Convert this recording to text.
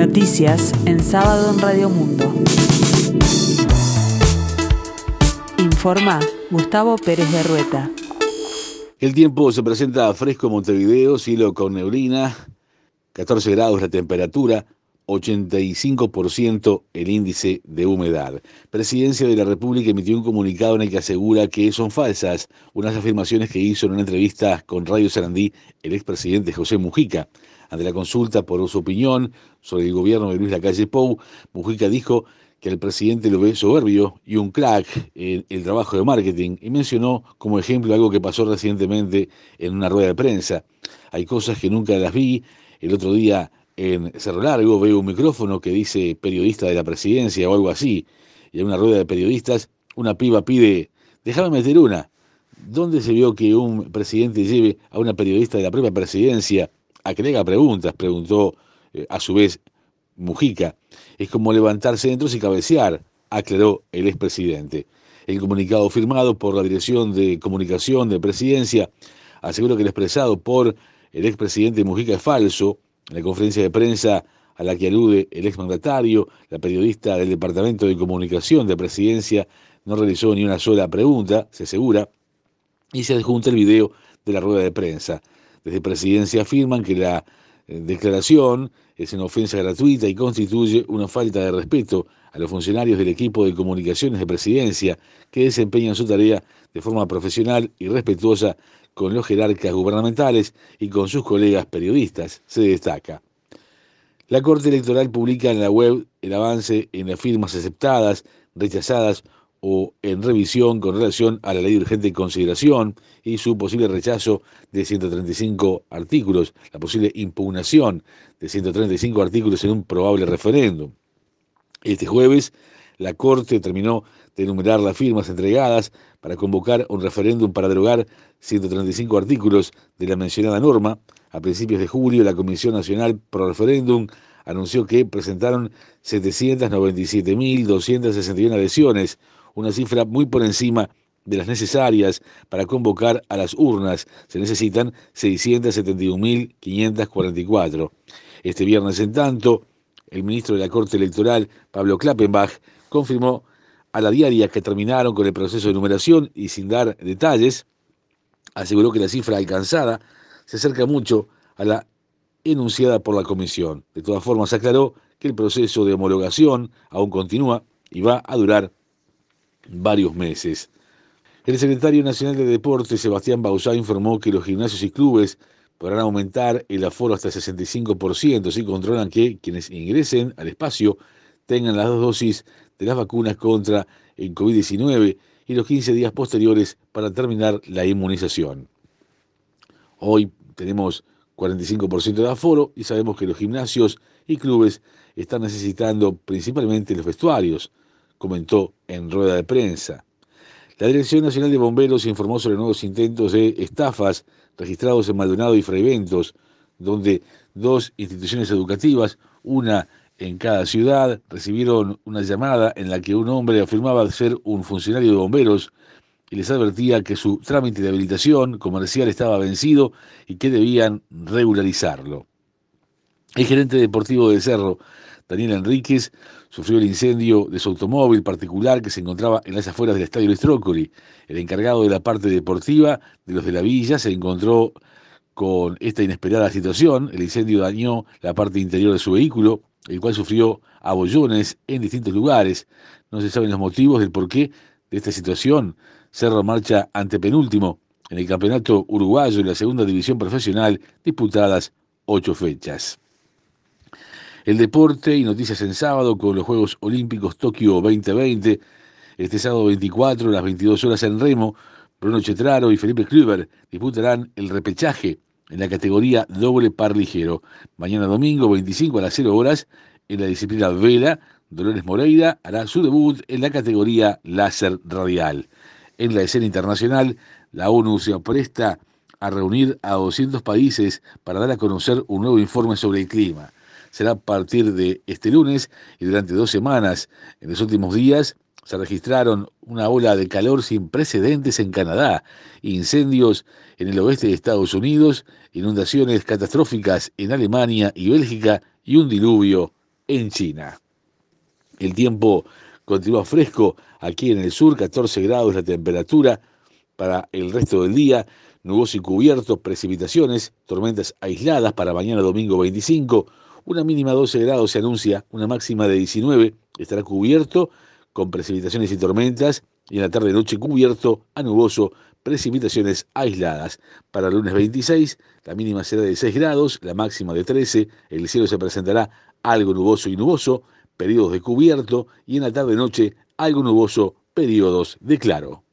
Noticias en sábado en Radio Mundo. Informa Gustavo Pérez de Rueta. El tiempo se presenta fresco en Montevideo, cielo con neblina, 14 grados la temperatura, 85% el índice de humedad. Presidencia de la República emitió un comunicado en el que asegura que son falsas unas afirmaciones que hizo en una entrevista con Radio Sarandí el expresidente José Mujica. Ante la consulta por su opinión sobre el gobierno de Luis Lacalle Pou, Mujica dijo que el presidente lo ve soberbio y un crack en el trabajo de marketing y mencionó como ejemplo algo que pasó recientemente en una rueda de prensa. Hay cosas que nunca las vi. El otro día en Cerro Largo veo un micrófono que dice periodista de la presidencia o algo así, y en una rueda de periodistas una piba pide, déjame meter una. ¿Dónde se vio que un presidente lleve a una periodista de la propia presidencia a que le haga preguntas? Preguntó eh, a su vez Mujica. Es como levantarse dentro y cabecear, aclaró el expresidente. El comunicado firmado por la Dirección de Comunicación de Presidencia aseguró que el expresado por el expresidente Mujica es falso en la conferencia de prensa a la que alude el exmandatario, la periodista del Departamento de Comunicación de Presidencia no realizó ni una sola pregunta, se asegura, y se adjunta el video de la rueda de prensa. Desde Presidencia afirman que la eh, declaración es una ofensa gratuita y constituye una falta de respeto a los funcionarios del equipo de comunicaciones de Presidencia que desempeñan su tarea de forma profesional y respetuosa con los jerarcas gubernamentales y con sus colegas periodistas, se destaca. La Corte Electoral publica en la web el avance en las firmas aceptadas, rechazadas o en revisión con relación a la ley de urgente consideración y su posible rechazo de 135 artículos, la posible impugnación de 135 artículos en un probable referéndum. Este jueves, la Corte terminó de enumerar las firmas entregadas para convocar un referéndum para derogar 135 artículos de la mencionada norma. A principios de julio, la Comisión Nacional Pro Referéndum anunció que presentaron 797.261 adhesiones, una cifra muy por encima de las necesarias para convocar a las urnas. Se necesitan 671.544. Este viernes, en tanto, el ministro de la Corte Electoral, Pablo Klappenbach, confirmó a la diaria que terminaron con el proceso de numeración y sin dar detalles, aseguró que la cifra alcanzada se acerca mucho a la enunciada por la comisión. De todas formas, aclaró que el proceso de homologación aún continúa y va a durar varios meses. El secretario nacional de Deportes, Sebastián Bausá, informó que los gimnasios y clubes podrán aumentar el aforo hasta el 65% si controlan que quienes ingresen al espacio tengan las dos dosis de las vacunas contra el COVID-19 y los 15 días posteriores para terminar la inmunización. Hoy tenemos 45% de aforo y sabemos que los gimnasios y clubes están necesitando principalmente los vestuarios, comentó en rueda de prensa. La Dirección Nacional de Bomberos informó sobre nuevos intentos de estafas registrados en Maldonado y Freiventos, donde dos instituciones educativas, una en cada ciudad, recibieron una llamada en la que un hombre afirmaba ser un funcionario de bomberos y les advertía que su trámite de habilitación comercial estaba vencido y que debían regularizarlo. El gerente deportivo de Cerro, Daniel Enríquez, sufrió el incendio de su automóvil particular que se encontraba en las afueras del estadio Luis El encargado de la parte deportiva de los de la villa se encontró con esta inesperada situación. El incendio dañó la parte interior de su vehículo, el cual sufrió abollones en distintos lugares. No se saben los motivos del porqué de esta situación. Cerro marcha ante penúltimo en el campeonato uruguayo en la segunda división profesional, disputadas ocho fechas. El deporte y noticias en sábado con los Juegos Olímpicos Tokio 2020. Este sábado 24 a las 22 horas en Remo, Bruno Chetraro y Felipe Kluber disputarán el repechaje en la categoría doble par ligero. Mañana domingo 25 a las 0 horas en la disciplina vela, Dolores Moreira hará su debut en la categoría láser radial. En la escena internacional, la ONU se presta a reunir a 200 países para dar a conocer un nuevo informe sobre el clima. Será a partir de este lunes y durante dos semanas. En los últimos días se registraron una ola de calor sin precedentes en Canadá, incendios en el oeste de Estados Unidos, inundaciones catastróficas en Alemania y Bélgica y un diluvio en China. El tiempo continúa fresco aquí en el sur, 14 grados la temperatura para el resto del día, nuboso y cubierto, precipitaciones, tormentas aisladas para mañana domingo 25, una mínima 12 grados se anuncia, una máxima de 19, estará cubierto con precipitaciones y tormentas y en la tarde noche cubierto a nuboso, precipitaciones aisladas. Para el lunes 26, la mínima será de 6 grados, la máxima de 13, el cielo se presentará algo nuboso y nuboso, periodos de cubierto y en la tarde noche algo nuboso, periodos de claro.